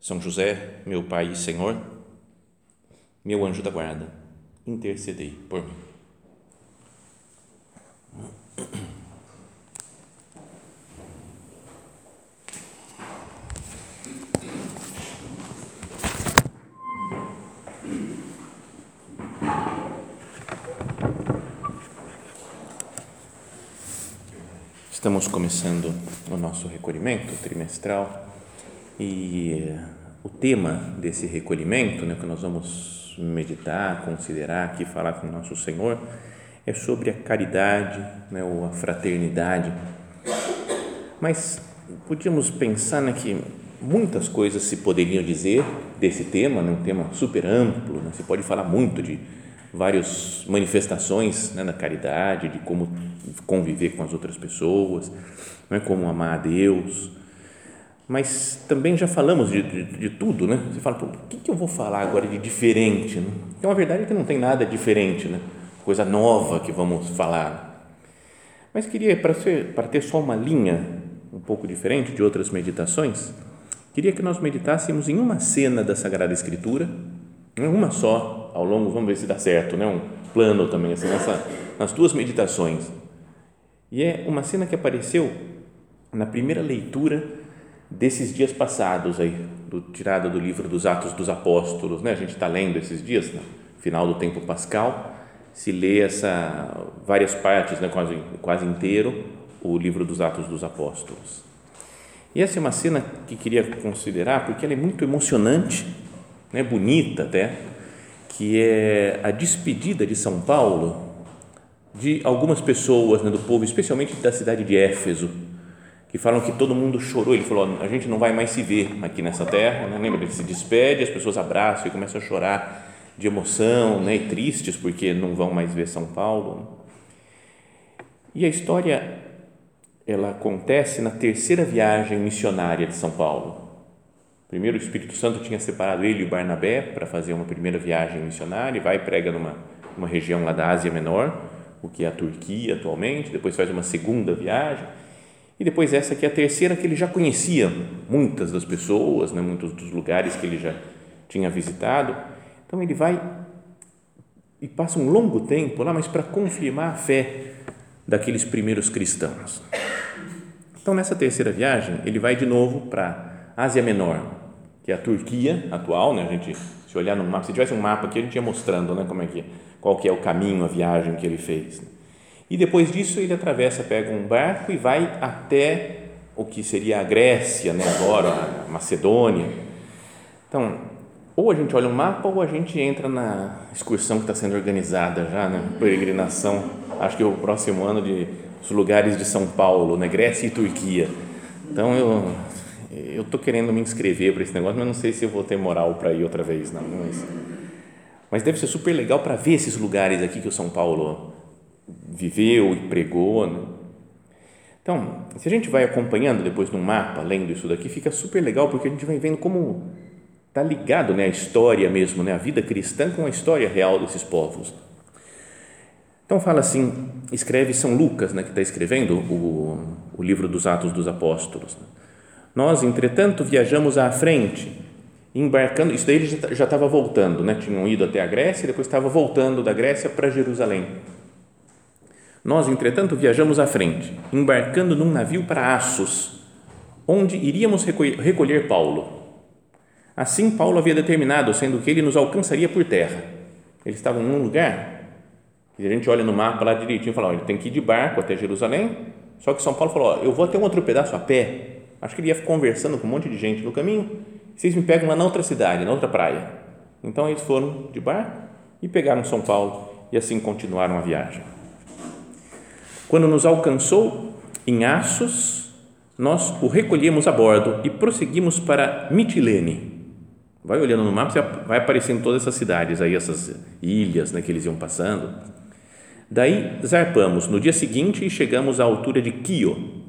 São José, meu Pai e Senhor, meu anjo da guarda, intercedei por mim. Estamos começando o nosso recolhimento trimestral e o tema desse recolhimento, né, que nós vamos meditar, considerar aqui, falar com o nosso Senhor, é sobre a caridade, né, ou a fraternidade. Mas podíamos pensar né, que muitas coisas se poderiam dizer desse tema, né, um tema super amplo, né, se pode falar muito de várias manifestações né, da caridade, de como conviver com as outras pessoas, né, como amar a Deus. Mas também já falamos de, de, de tudo, né? Você fala, o que, que eu vou falar agora de diferente? Né? Então a verdade é que não tem nada diferente, né? Coisa nova que vamos falar. Mas queria, para, ser, para ter só uma linha um pouco diferente de outras meditações, queria que nós meditássemos em uma cena da Sagrada Escritura, uma só, ao longo, vamos ver se dá certo, né? um plano também, assim, nessa, nas duas meditações. E é uma cena que apareceu na primeira leitura desses dias passados aí, do, tirada do livro dos Atos dos Apóstolos, né? A gente está lendo esses dias, no final do tempo pascal, se lê essa várias partes, né? Quase quase inteiro o livro dos Atos dos Apóstolos. E essa é uma cena que queria considerar porque ela é muito emocionante, né? Bonita até, que é a despedida de São Paulo de algumas pessoas né, do povo, especialmente da cidade de Éfeso, que falam que todo mundo chorou. Ele falou: a gente não vai mais se ver aqui nessa terra. Né? Lembra? Ele se despede, as pessoas abraçam e começam a chorar de emoção né? e tristes porque não vão mais ver São Paulo. E a história ela acontece na terceira viagem missionária de São Paulo. Primeiro, o Espírito Santo tinha separado ele e o Barnabé para fazer uma primeira viagem missionária e vai prega numa, numa região lá da Ásia Menor o que é a Turquia atualmente, depois faz uma segunda viagem, e depois essa que é a terceira, que ele já conhecia muitas das pessoas, né, muitos dos lugares que ele já tinha visitado. Então ele vai e passa um longo tempo lá, mas para confirmar a fé daqueles primeiros cristãos. Então nessa terceira viagem, ele vai de novo para Ásia Menor, que é a Turquia atual, né? A gente se olhar no mapa, se tivesse um mapa aqui, a gente ia mostrando, né, como é que qual que é o caminho, a viagem que ele fez. E depois disso ele atravessa, pega um barco e vai até o que seria a Grécia, né, agora a Macedônia. Então, ou a gente olha o mapa ou a gente entra na excursão que está sendo organizada já, né, peregrinação, acho que é o próximo ano de os lugares de São Paulo, né, Grécia e Turquia. Então eu eu tô querendo me inscrever para esse negócio, mas não sei se eu vou ter moral para ir outra vez, não. Mas, mas deve ser super legal para ver esses lugares aqui que o São Paulo viveu e pregou. Né? Então, se a gente vai acompanhando depois no mapa, lendo isso daqui, fica super legal porque a gente vai vendo como está ligado né, a história mesmo, né, a vida cristã com a história real desses povos. Então fala assim, escreve São Lucas, né, que está escrevendo o, o livro dos Atos dos Apóstolos. Nós, entretanto, viajamos à frente embarcando, isso daí ele já estava voltando, né? tinham ido até a Grécia e depois estava voltando da Grécia para Jerusalém. Nós, entretanto, viajamos à frente, embarcando num navio para Assos, onde iríamos recolher Paulo. Assim, Paulo havia determinado, sendo que ele nos alcançaria por terra. Eles estavam num lugar, e a gente olha no mapa lá direitinho e fala: ó, ele tem que ir de barco até Jerusalém. Só que São Paulo falou: ó, eu vou até um outro pedaço a pé. Acho que ele ia conversando com um monte de gente no caminho vocês me pegam lá na outra cidade, na outra praia. Então eles foram de barco e pegaram São Paulo e assim continuaram a viagem. Quando nos alcançou em Assos, nós o recolhemos a bordo e prosseguimos para Mitilene. vai olhando no mapa, vai aparecendo todas essas cidades aí, essas ilhas né, que eles iam passando. Daí zarpamos no dia seguinte e chegamos à altura de Quio.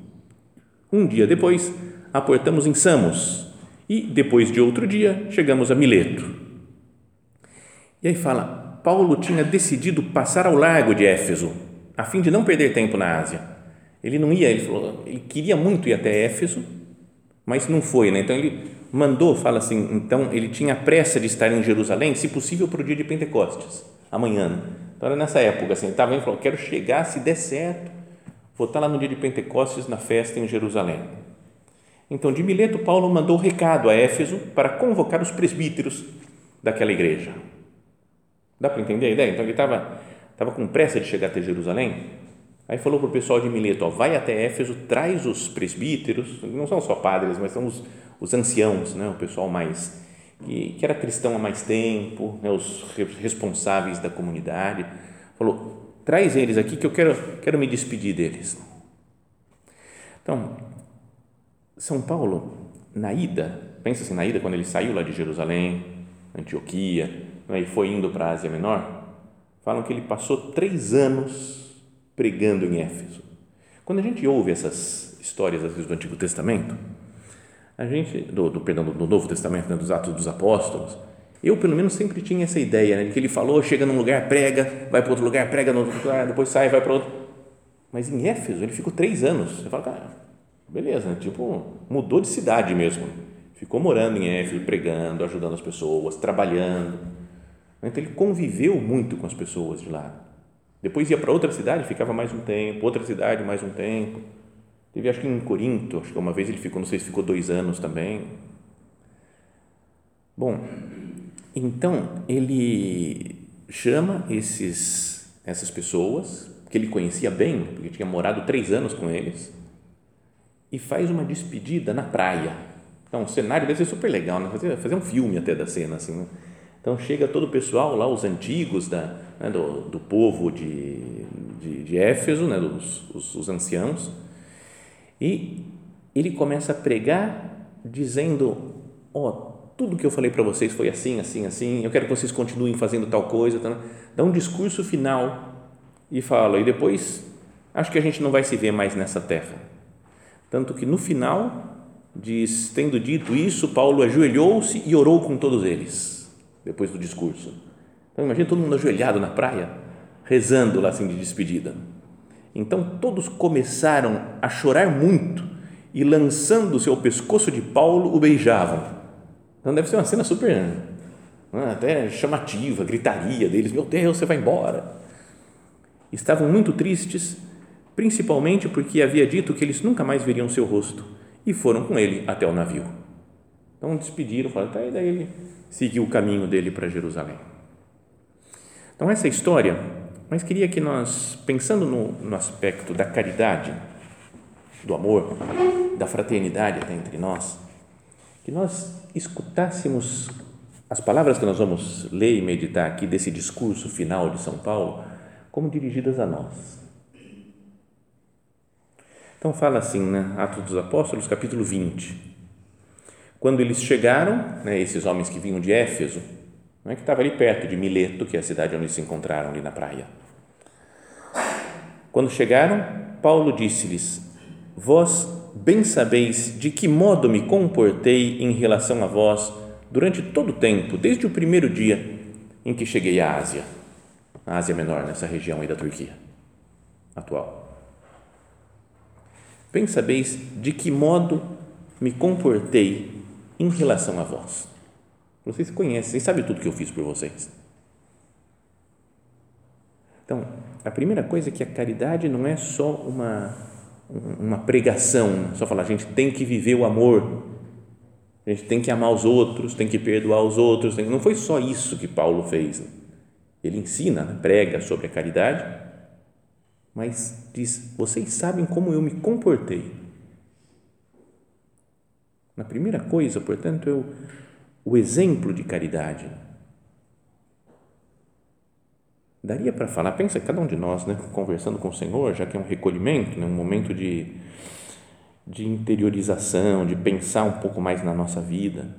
Um dia depois, aportamos em Samos e depois de outro dia chegamos a Mileto. E aí fala, Paulo tinha decidido passar ao largo de Éfeso, a fim de não perder tempo na Ásia. Ele não ia, ele falou, ele queria muito ir até Éfeso, mas não foi, né? Então ele mandou, fala assim, então ele tinha pressa de estar em Jerusalém, se possível para o dia de Pentecostes, amanhã. Então era nessa época, assim, estava indo, falou, quero chegar, se der certo, vou estar lá no dia de Pentecostes na festa em Jerusalém. Então de Mileto Paulo mandou recado a Éfeso para convocar os presbíteros daquela igreja. Dá para entender a ideia? Então ele estava estava com pressa de chegar até Jerusalém, aí falou para o pessoal de Mileto, ó, vai até Éfeso, traz os presbíteros, não são só padres, mas são os, os anciãos, né, o pessoal mais que, que era cristão há mais tempo, né, os responsáveis da comunidade, falou, traz eles aqui que eu quero, quero me despedir deles. Então, São Paulo, na ida, pensa assim, na ida, quando ele saiu lá de Jerusalém, Antioquia, né, e foi indo para a Ásia Menor, falam que ele passou três anos pregando em Éfeso. Quando a gente ouve essas histórias às vezes, do Antigo Testamento, a gente, do, do perdão, do Novo Testamento, né, dos Atos dos Apóstolos, eu pelo menos sempre tinha essa ideia, né, de que ele falou, chega num lugar, prega, vai para outro lugar, prega no outro lugar, depois sai, vai para outro. Mas em Éfeso ele ficou três anos. Você fala, cara, beleza, né, tipo, mudou de cidade mesmo. Ficou morando em Éfeso, pregando, ajudando as pessoas, trabalhando. Então ele conviveu muito com as pessoas de lá. Depois ia para outra cidade, ficava mais um tempo, outra cidade mais um tempo Teve, acho que em Corinto, acho que uma vez ele ficou, não sei se ficou dois anos também. Bom, então ele chama esses, essas pessoas que ele conhecia bem, porque tinha morado três anos com eles, e faz uma despedida na praia. Então, o cenário deve ser super legal, né? fazer, fazer um filme até da cena. Assim, né? Então, chega todo o pessoal lá, os antigos da, né, do, do povo de, de, de Éfeso, né, dos, os, os anciãos, e ele começa a pregar dizendo: Ó, oh, tudo que eu falei para vocês foi assim, assim, assim, eu quero que vocês continuem fazendo tal coisa. Tá? Dá um discurso final e fala, e depois acho que a gente não vai se ver mais nessa terra. Tanto que no final diz: tendo dito isso, Paulo ajoelhou-se e orou com todos eles, depois do discurso. Então imagina todo mundo ajoelhado na praia, rezando lá assim de despedida. Então todos começaram a chorar muito e, lançando-se ao pescoço de Paulo, o beijavam. Então deve ser uma cena super, né, até chamativa, gritaria deles: Meu Deus, você vai embora. Estavam muito tristes, principalmente porque havia dito que eles nunca mais veriam seu rosto e foram com ele até o navio. Então despediram, falaram, tá, e daí ele seguiu o caminho dele para Jerusalém. Então, essa história mas queria que nós, pensando no, no aspecto da caridade, do amor, da fraternidade até entre nós, que nós escutássemos as palavras que nós vamos ler e meditar aqui desse discurso final de São Paulo como dirigidas a nós. Então fala assim, né, Atos dos Apóstolos, capítulo 20. Quando eles chegaram, né, esses homens que vinham de Éfeso, né, que estava ali perto de Mileto, que é a cidade onde se encontraram ali na praia. Quando chegaram, Paulo disse-lhes: Vós bem sabeis de que modo me comportei em relação a vós durante todo o tempo, desde o primeiro dia em que cheguei à Ásia, a Ásia Menor, nessa região aí da Turquia atual. Bem sabeis de que modo me comportei em relação a vós. Vocês conhecem, vocês sabem tudo que eu fiz por vocês. Então, a primeira coisa é que a caridade não é só uma, uma pregação, só falar, a gente tem que viver o amor, a gente tem que amar os outros, tem que perdoar os outros. Não foi só isso que Paulo fez. Ele ensina, né, prega sobre a caridade, mas diz: vocês sabem como eu me comportei. Na primeira coisa, portanto, é o exemplo de caridade Daria para falar, pensa cada um de nós, né, conversando com o Senhor, já que é um recolhimento, né, um momento de, de interiorização, de pensar um pouco mais na nossa vida.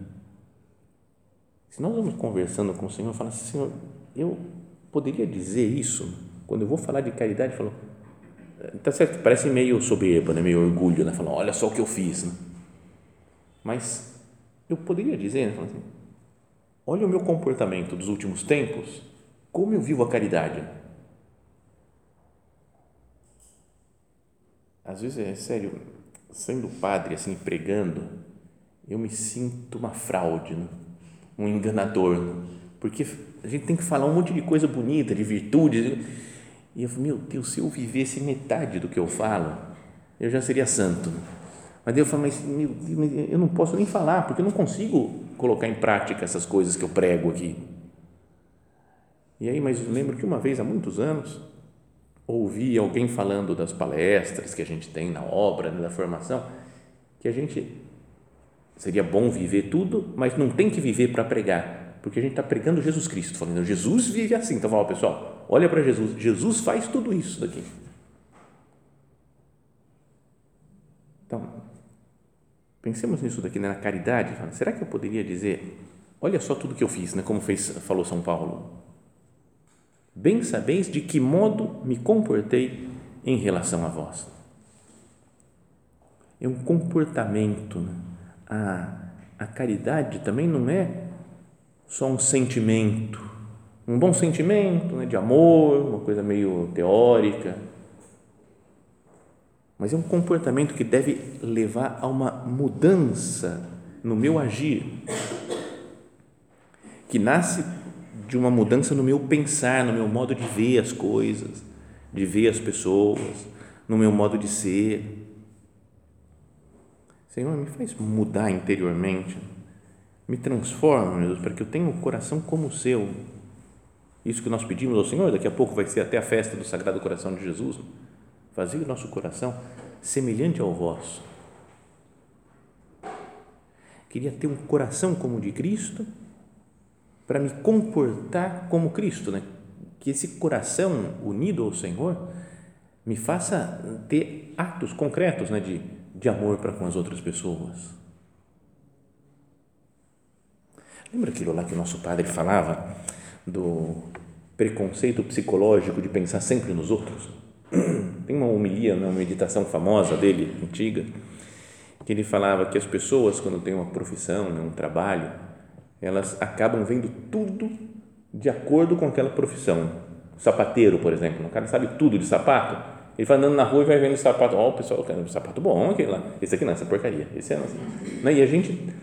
Se nós vamos conversando com o Senhor, fala assim, Senhor, eu poderia dizer isso? Quando eu vou falar de caridade, eu falo, tá certo, parece meio soberba, né? meio orgulho, né? Falando, olha só o que eu fiz, né? Mas eu poderia dizer, né? assim, olha o meu comportamento dos últimos tempos, como eu vivo a caridade. Às vezes, é sério, sendo padre, assim, pregando, eu me sinto uma fraude, né? um enganador, né? porque a gente tem que falar um monte de coisa bonita, de virtudes, e eu falo, meu Deus, se eu vivesse metade do que eu falo, eu já seria santo. Mas eu falo, mas eu não posso nem falar, porque eu não consigo colocar em prática essas coisas que eu prego aqui. E aí, mas eu lembro que uma vez, há muitos anos, ouvi alguém falando das palestras que a gente tem na obra, né, da formação, que a gente seria bom viver tudo, mas não tem que viver para pregar, porque a gente está pregando Jesus Cristo, falando, Jesus vive assim. Então, fala, pessoal, olha para Jesus, Jesus faz tudo isso daqui. Então, pensemos nisso daqui, né, na caridade. Será que eu poderia dizer, olha só tudo que eu fiz, né, como fez, falou São Paulo? Bem sabeis de que modo me comportei em relação a vós. É um comportamento. Né? A, a caridade também não é só um sentimento, um bom sentimento né, de amor, uma coisa meio teórica, mas é um comportamento que deve levar a uma mudança no meu agir, que nasce de uma mudança no meu pensar, no meu modo de ver as coisas, de ver as pessoas, no meu modo de ser. Senhor, me faz mudar interiormente me transforma, meu Deus, para que eu tenha um coração como o seu. Isso que nós pedimos ao Senhor, daqui a pouco vai ser até a festa do Sagrado Coração de Jesus. Fazer o nosso coração semelhante ao vosso. Queria ter um coração como o de Cristo para me comportar como Cristo, né? Que esse coração unido ao Senhor me faça ter atos concretos, né, de, de amor para com as outras pessoas Lembra aquilo lá que o nosso padre falava do preconceito psicológico de pensar sempre nos outros? Tem uma homilia, uma meditação famosa dele, antiga, que ele falava que as pessoas, quando têm uma profissão, né, um trabalho, elas acabam vendo tudo de acordo com aquela profissão. Sapateiro, por exemplo, o cara sabe tudo de sapato, ele vai andando na rua e vai vendo sapato. Ó, oh, o pessoal, cara, um sapato bom, aquele lá. Esse aqui não, essa porcaria. Esse é assim. Né? E a gente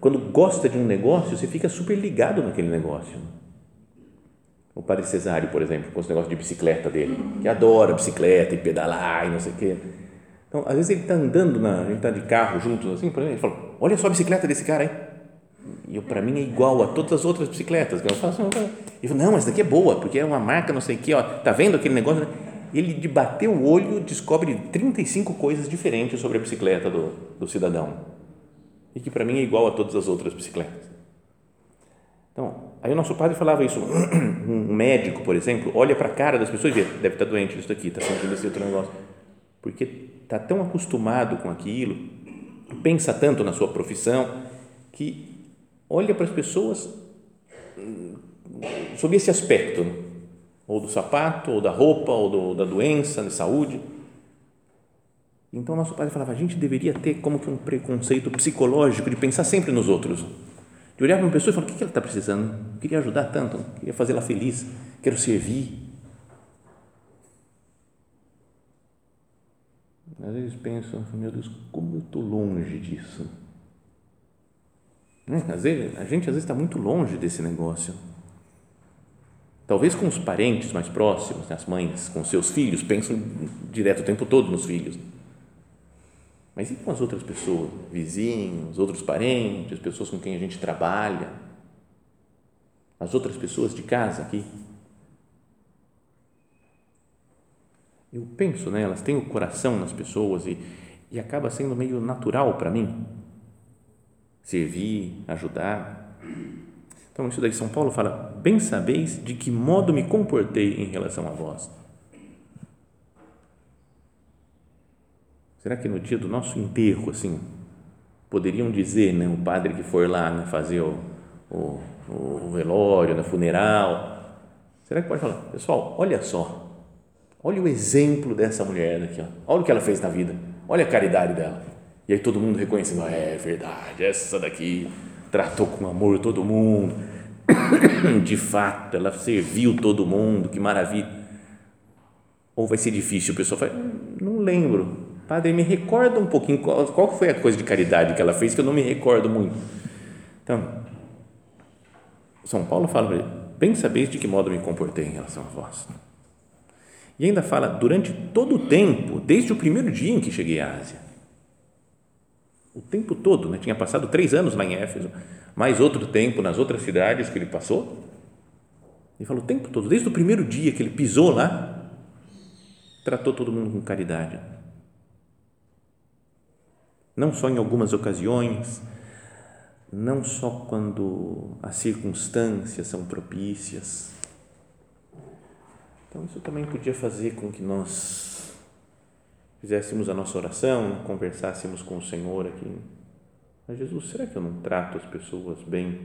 quando gosta de um negócio, você fica super ligado naquele negócio. O padre Cesário, por exemplo, com os negócios de bicicleta dele, que adora bicicleta e pedalar e não sei o quê. Então, às vezes ele está andando, na, a gente está de carro juntos, assim, por exemplo, ele fala, olha só a bicicleta desse cara aí. E para mim é igual a todas as outras bicicletas. Eu falo assim, ele fala, não, mas daqui é boa, porque é uma marca não sei o quê, ó, tá vendo aquele negócio? Ele, de bater o olho, descobre 35 coisas diferentes sobre a bicicleta do, do cidadão e que para mim é igual a todas as outras bicicletas. Então, aí o nosso padre falava isso, um médico, por exemplo, olha para a cara das pessoas e vê, deve estar tá doente isso aqui, está sentindo esse outro negócio, porque está tão acostumado com aquilo, pensa tanto na sua profissão, que olha para as pessoas hum, sob esse aspecto, né? ou do sapato, ou da roupa, ou do, da doença, de saúde, então, nosso pai falava, a gente deveria ter como que um preconceito psicológico de pensar sempre nos outros. De olhar para uma pessoa e falar, o que ela está precisando? Eu queria ajudar tanto, queria fazê-la feliz, quero servir. Às vezes penso, meu Deus, como eu estou longe disso. Né? Às vezes, a gente às vezes está muito longe desse negócio. Talvez com os parentes mais próximos, né? as mães com seus filhos, pensam direto o tempo todo nos filhos mas e com as outras pessoas? Vizinhos, outros parentes, pessoas com quem a gente trabalha? As outras pessoas de casa aqui? Eu penso nelas, tenho coração nas pessoas e, e acaba sendo meio natural para mim servir, ajudar. Então, isso daí São Paulo fala: bem sabeis de que modo me comportei em relação a vós Será que no dia do nosso enterro, assim, poderiam dizer, né, o padre que for lá né, fazer o, o, o velório, no funeral. Será que pode falar, pessoal, olha só, olha o exemplo dessa mulher aqui, ó. olha o que ela fez na vida, olha a caridade dela. E aí todo mundo reconhecendo, é verdade, essa daqui tratou com amor todo mundo, de fato, ela serviu todo mundo, que maravilha. Ou vai ser difícil, o pessoal fala, não lembro, padre, me recorda um pouquinho, qual, qual foi a coisa de caridade que ela fez, que eu não me recordo muito. Então, São Paulo fala para ele, bem sabeis de que modo me comportei em relação a vós. E ainda fala, durante todo o tempo, desde o primeiro dia em que cheguei à Ásia, o tempo todo, né? tinha passado três anos lá em Éfeso, mais outro tempo nas outras cidades que ele passou. Ele falou o tempo todo, desde o primeiro dia que ele pisou lá, tratou todo mundo com caridade. Não só em algumas ocasiões, não só quando as circunstâncias são propícias. Então, isso também podia fazer com que nós fizéssemos a nossa oração, conversássemos com o Senhor aqui mas Jesus, será que eu não trato as pessoas bem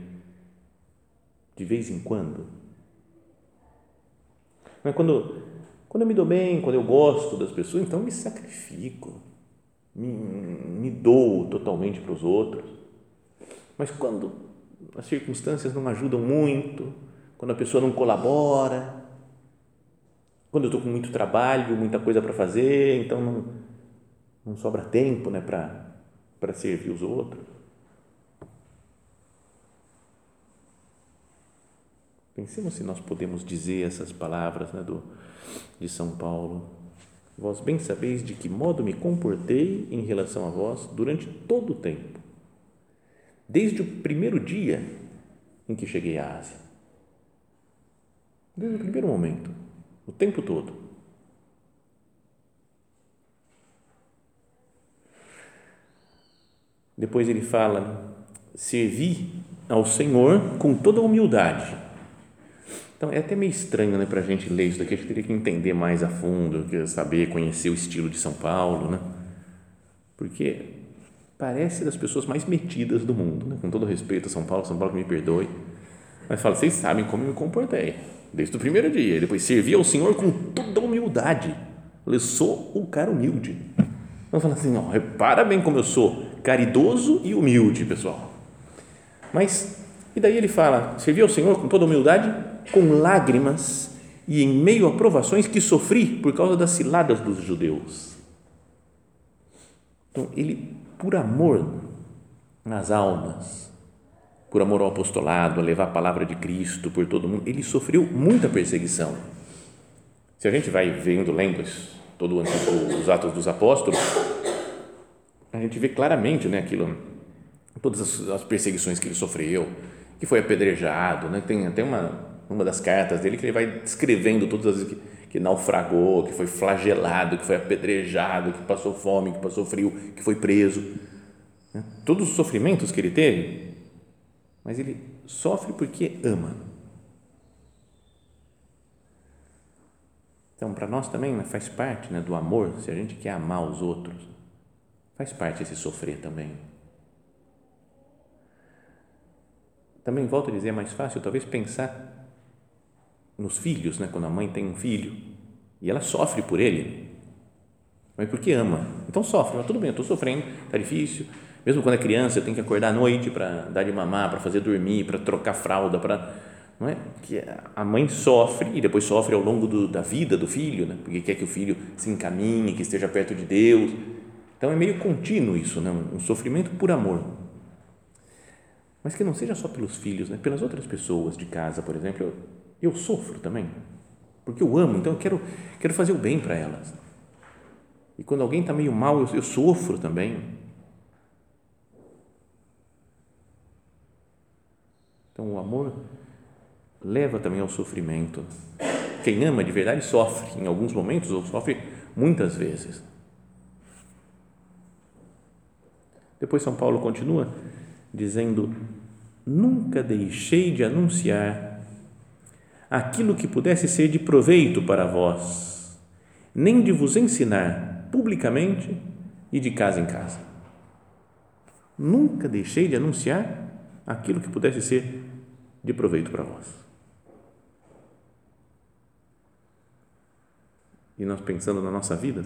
de vez em quando? Mas quando, quando eu me dou bem, quando eu gosto das pessoas, então me sacrifico, me, me dou totalmente para os outros. Mas quando as circunstâncias não ajudam muito, quando a pessoa não colabora, quando eu estou com muito trabalho, muita coisa para fazer, então não, não sobra tempo né, para servir os outros. Pensemos se nós podemos dizer essas palavras né, do, de São Paulo. Vós bem sabeis de que modo me comportei em relação a vós durante todo o tempo, desde o primeiro dia em que cheguei à Ásia. Desde o primeiro momento, o tempo todo. Depois ele fala: servi ao Senhor com toda humildade. Então é até meio estranho né, para a gente ler isso daqui, a gente teria que entender mais a fundo, saber, conhecer o estilo de São Paulo, né? porque parece das pessoas mais metidas do mundo, né? com todo respeito a São Paulo, São Paulo que me perdoe, mas fala, vocês sabem como eu me comportei, desde o primeiro dia, depois servi ao Senhor com toda humildade, eu sou o cara humilde, então fala assim, ó, repara bem como eu sou caridoso e humilde, pessoal. Mas, e daí ele fala: servi ao Senhor com toda humildade, com lágrimas e em meio a provações que sofri por causa das ciladas dos judeus. Então, ele, por amor nas almas, por amor ao apostolado, a levar a palavra de Cristo por todo mundo, ele sofreu muita perseguição. Se a gente vai vendo, lendo todos os Atos dos Apóstolos, a gente vê claramente né, aquilo, todas as, as perseguições que ele sofreu, que foi apedrejado, né? tem até uma, uma das cartas dele que ele vai descrevendo todas as que, que naufragou, que foi flagelado, que foi apedrejado, que passou fome, que passou frio, que foi preso. Né? Todos os sofrimentos que ele teve, mas ele sofre porque ama. Então, para nós também né, faz parte né, do amor, se a gente quer amar os outros, Faz parte esse sofrer também. Também volto a dizer, é mais fácil talvez pensar nos filhos, né? quando a mãe tem um filho e ela sofre por ele, mas porque ama. Então sofre, mas tudo bem, eu estou sofrendo, está difícil. Mesmo quando é criança, eu tenho que acordar à noite para dar de mamar, para fazer dormir, para trocar fralda, para não é? Que a mãe sofre e depois sofre ao longo do, da vida do filho, né? Porque quer que o filho se encaminhe, que esteja perto de Deus. Então é meio contínuo isso, né? um sofrimento por amor. Mas que não seja só pelos filhos, né? pelas outras pessoas de casa, por exemplo. Eu, eu sofro também, porque eu amo, então eu quero, quero fazer o bem para elas. E quando alguém está meio mal, eu, eu sofro também. Então o amor leva também ao sofrimento. Quem ama de verdade sofre em alguns momentos ou sofre muitas vezes. Depois São Paulo continua dizendo: Nunca deixei de anunciar aquilo que pudesse ser de proveito para vós, nem de vos ensinar publicamente e de casa em casa. Nunca deixei de anunciar aquilo que pudesse ser de proveito para vós. E nós pensando na nossa vida,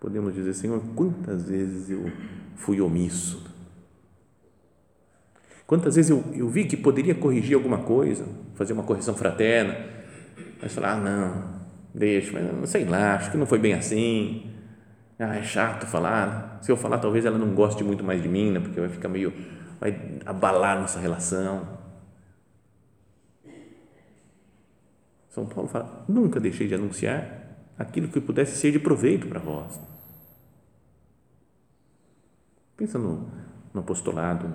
podemos dizer, Senhor, quantas vezes eu fui omisso? Quantas vezes eu, eu vi que poderia corrigir alguma coisa, fazer uma correção fraterna, mas falar, ah, não, deixa, mas não sei lá, acho que não foi bem assim. Ah, é chato falar. Se eu falar, talvez ela não goste muito mais de mim, né? porque vai ficar meio, vai abalar nossa relação. São Paulo fala: nunca deixei de anunciar aquilo que pudesse ser de proveito para vós. Pensa no, no apostolado,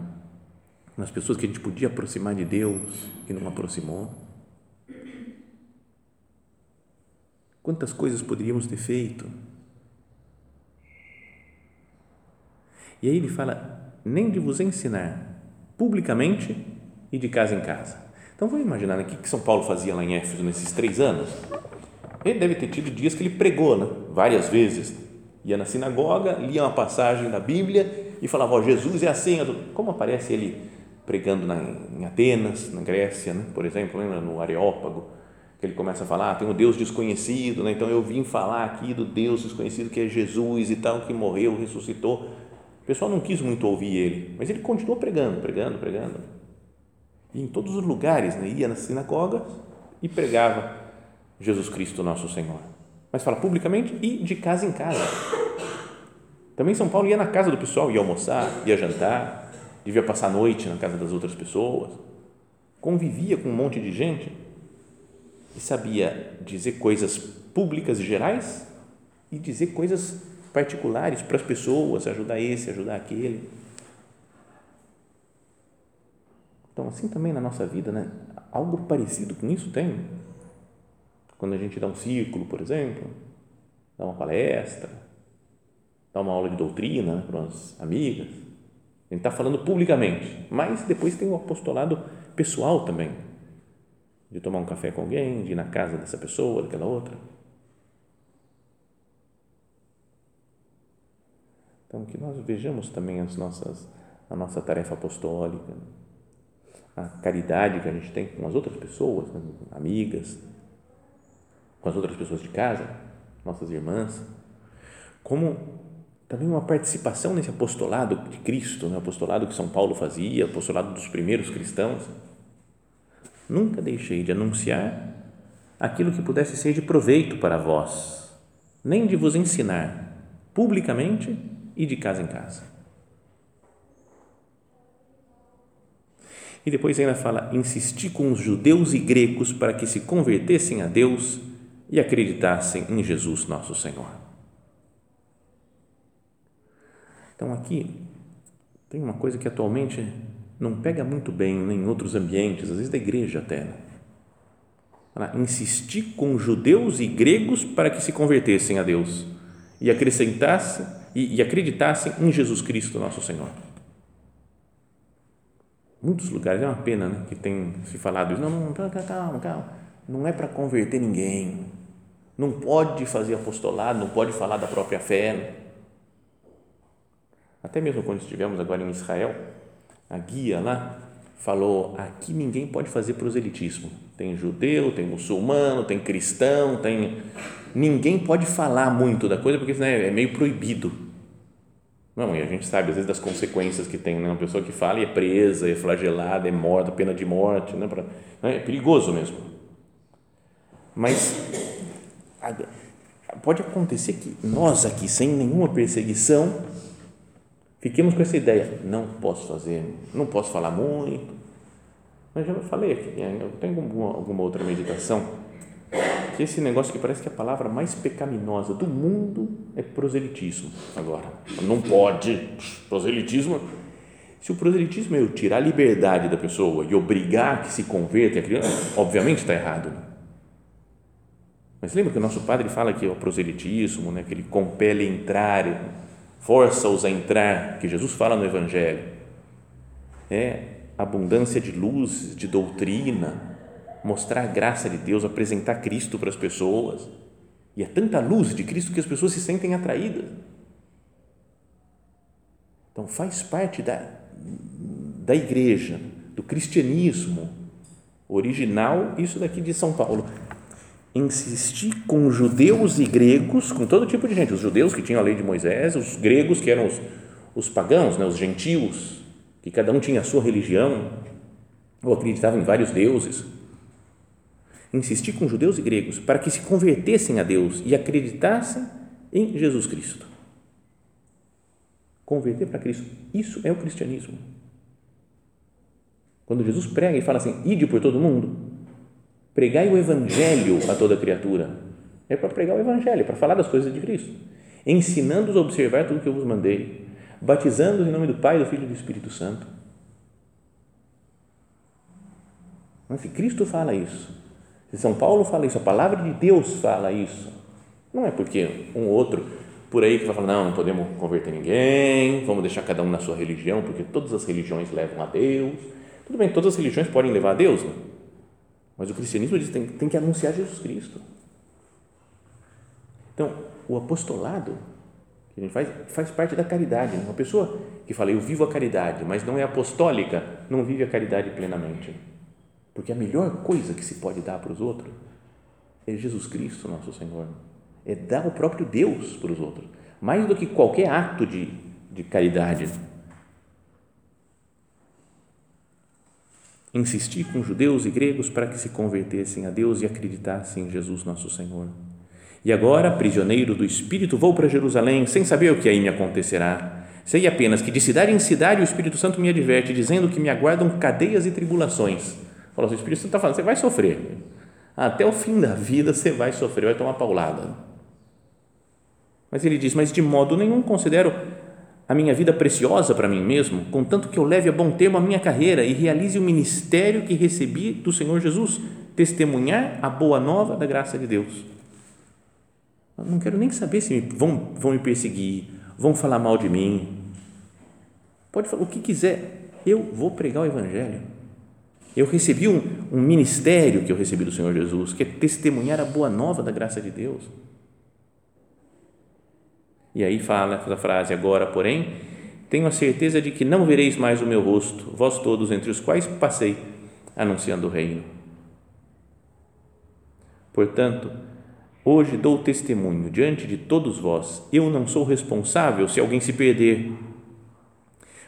nas pessoas que a gente podia aproximar de Deus e não aproximou. Quantas coisas poderíamos ter feito? E aí ele fala: nem de vos ensinar publicamente e de casa em casa. Então vamos imaginar né, o que São Paulo fazia lá em Éfeso nesses três anos. Ele deve ter tido dias que ele pregou, né? várias vezes. Ia na sinagoga, lia uma passagem da Bíblia e falava: oh, Jesus é assim. Como aparece ele pregando na, em Atenas, na Grécia, né? por exemplo, lembra no Areópago, que ele começa a falar: ah, tem um Deus desconhecido, né? então eu vim falar aqui do Deus desconhecido que é Jesus e tal, que morreu, ressuscitou. O pessoal não quis muito ouvir ele, mas ele continuou pregando, pregando, pregando e em todos os lugares, né? ia na sinagoga e pregava Jesus Cristo, nosso Senhor. Mas fala publicamente e de casa em casa. Também São Paulo ia na casa do pessoal, ia almoçar, ia jantar, devia passar a noite na casa das outras pessoas, convivia com um monte de gente e sabia dizer coisas públicas e gerais e dizer coisas particulares para as pessoas, ajudar esse, ajudar aquele. Então, assim também na nossa vida, né? Algo parecido com isso tem. Quando a gente dá um círculo, por exemplo, dá uma palestra, dá uma aula de doutrina né, para umas amigas, gente está falando publicamente, mas depois tem o apostolado pessoal também, de tomar um café com alguém, de ir na casa dessa pessoa, daquela outra. Então, que nós vejamos também as nossas, a nossa tarefa apostólica, a caridade que a gente tem com as outras pessoas, amigas, com as outras pessoas de casa, nossas irmãs, como também uma participação nesse apostolado de Cristo, né? apostolado que São Paulo fazia, apostolado dos primeiros cristãos. Nunca deixei de anunciar aquilo que pudesse ser de proveito para vós, nem de vos ensinar publicamente e de casa em casa. E depois ainda fala: insisti com os judeus e gregos para que se convertessem a Deus e acreditassem em Jesus nosso Senhor. Então aqui tem uma coisa que atualmente não pega muito bem em outros ambientes, às vezes da igreja até. Né? Insisti com judeus e gregos para que se convertessem a Deus e acrescentassem e, e acreditassem em Jesus Cristo nosso Senhor muitos lugares, é uma pena né, que tem se falado isso, não, não, calma, calma, não é para converter ninguém, não pode fazer apostolado, não pode falar da própria fé. Até mesmo quando estivemos agora em Israel, a guia lá falou, aqui ninguém pode fazer proselitismo, tem judeu, tem muçulmano, tem cristão, tem ninguém pode falar muito da coisa porque né, é meio proibido não, e a gente sabe, às vezes, das consequências que tem, né? Uma pessoa que fala e é presa, é flagelada, é morta, pena de morte, né? Pra, né? é perigoso mesmo. Mas pode acontecer que nós aqui, sem nenhuma perseguição, fiquemos com essa ideia, não posso fazer, não posso falar muito. Mas já falei aqui, né? eu tenho alguma, alguma outra meditação que esse negócio que parece que a palavra mais pecaminosa do mundo é proselitismo. Agora, não pode. Proselitismo. Se o proselitismo é eu tirar a liberdade da pessoa e obrigar que se converta, obviamente está errado. Né? Mas lembra que o nosso padre fala que é o proselitismo, né, que ele compele entrar, força-os a entrar, que Jesus fala no Evangelho. É abundância de luz, de doutrina, mostrar a graça de Deus, apresentar Cristo para as pessoas. E é tanta luz de Cristo que as pessoas se sentem atraídas. Então, faz parte da, da igreja do cristianismo original, isso daqui de São Paulo. Insistir com judeus e gregos, com todo tipo de gente, os judeus que tinham a lei de Moisés, os gregos que eram os, os pagãos, né, os gentios, que cada um tinha a sua religião, ou acreditavam em vários deuses. Insistir com judeus e gregos para que se convertessem a Deus e acreditassem em Jesus Cristo. Converter para Cristo, isso é o cristianismo. Quando Jesus prega e fala assim: ide por todo mundo, pregai o evangelho a toda criatura. É para pregar o evangelho, para falar das coisas de Cristo, ensinando-os a observar tudo que eu vos mandei, batizando-os em nome do Pai, do Filho e do Espírito Santo. Se Cristo fala isso, São Paulo fala isso, a palavra de Deus fala isso, não é porque um outro por aí que vai falar, não, não podemos converter ninguém, vamos deixar cada um na sua religião, porque todas as religiões levam a Deus. Tudo bem, todas as religiões podem levar a Deus, né? Mas o cristianismo diz que tem, tem que anunciar Jesus Cristo. Então, o apostolado que a gente faz, faz parte da caridade. Uma pessoa que fala, eu vivo a caridade, mas não é apostólica, não vive a caridade plenamente. Porque a melhor coisa que se pode dar para os outros é Jesus Cristo, nosso Senhor é dar o próprio Deus para os outros, mais do que qualquer ato de, de caridade. Insistir com judeus e gregos para que se convertessem a Deus e acreditassem em Jesus nosso Senhor. E agora, prisioneiro do Espírito, vou para Jerusalém sem saber o que aí me acontecerá. Sei apenas que de cidade em cidade o Espírito Santo me adverte, dizendo que me aguardam cadeias e tribulações. Falou, o Espírito Santo está falando, você vai sofrer. Até o fim da vida você vai sofrer, vai tomar paulada. Mas ele diz: Mas de modo nenhum considero a minha vida preciosa para mim mesmo, contanto que eu leve a bom termo a minha carreira e realize o ministério que recebi do Senhor Jesus, testemunhar a boa nova da graça de Deus. Eu não quero nem saber se vão, vão me perseguir, vão falar mal de mim. Pode falar o que quiser, eu vou pregar o Evangelho. Eu recebi um, um ministério que eu recebi do Senhor Jesus, que é testemunhar a boa nova da graça de Deus. E aí fala essa frase: Agora, porém, tenho a certeza de que não vereis mais o meu rosto, vós todos entre os quais passei anunciando o reino. Portanto, hoje dou testemunho diante de todos vós, eu não sou responsável se alguém se perder,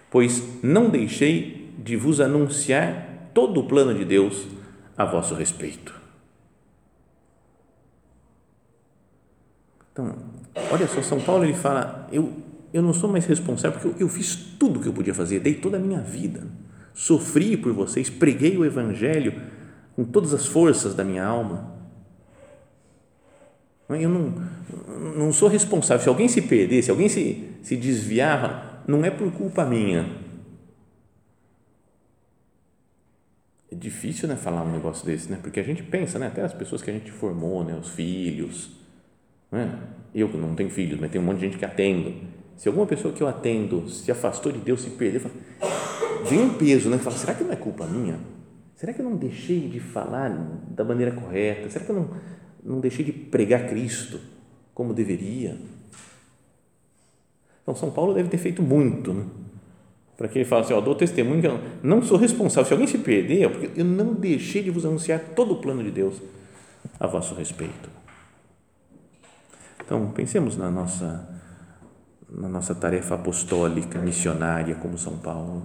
pois não deixei de vos anunciar todo o plano de Deus a vosso respeito. Então, olha só, São Paulo ele fala, eu, eu não sou mais responsável porque eu, eu fiz tudo o que eu podia fazer, dei toda a minha vida, sofri por vocês, preguei o Evangelho com todas as forças da minha alma. Eu não, não sou responsável. Se alguém se perder, se alguém se, se desviar, não é por culpa minha. É difícil né, falar um negócio desse, né? porque a gente pensa, né, até as pessoas que a gente formou, né, os filhos, é? Eu não tenho filhos, mas tem um monte de gente que atendo. Se alguma pessoa que eu atendo se afastou de Deus, se perdeu, vem um peso, né? Fala, será que não é culpa minha? Será que eu não deixei de falar da maneira correta? Será que eu não, não deixei de pregar Cristo como deveria? Então, São Paulo deve ter feito muito, né? Para que ele fale assim, ó, dou testemunho que eu não sou responsável. Se alguém se perder, é porque eu não deixei de vos anunciar todo o plano de Deus a vosso respeito. Então, pensemos na nossa, na nossa tarefa apostólica, missionária, como São Paulo.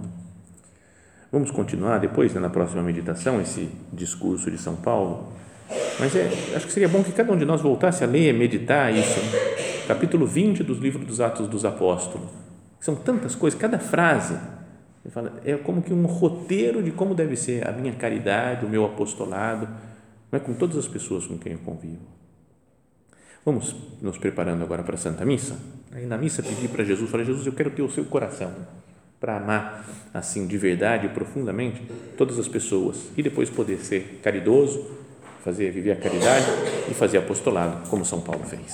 Vamos continuar depois, né, na próxima meditação, esse discurso de São Paulo. Mas é, acho que seria bom que cada um de nós voltasse a ler, meditar isso. Capítulo 20 dos livros dos Atos dos Apóstolos. São tantas coisas, cada frase é como que um roteiro de como deve ser a minha caridade, o meu apostolado, não é com todas as pessoas com quem eu convivo. Vamos nos preparando agora para a Santa Missa. Aí na missa pedir para Jesus, falar, Jesus, eu quero ter o seu coração para amar assim de verdade, profundamente todas as pessoas e depois poder ser caridoso, fazer viver a caridade e fazer apostolado, como São Paulo fez.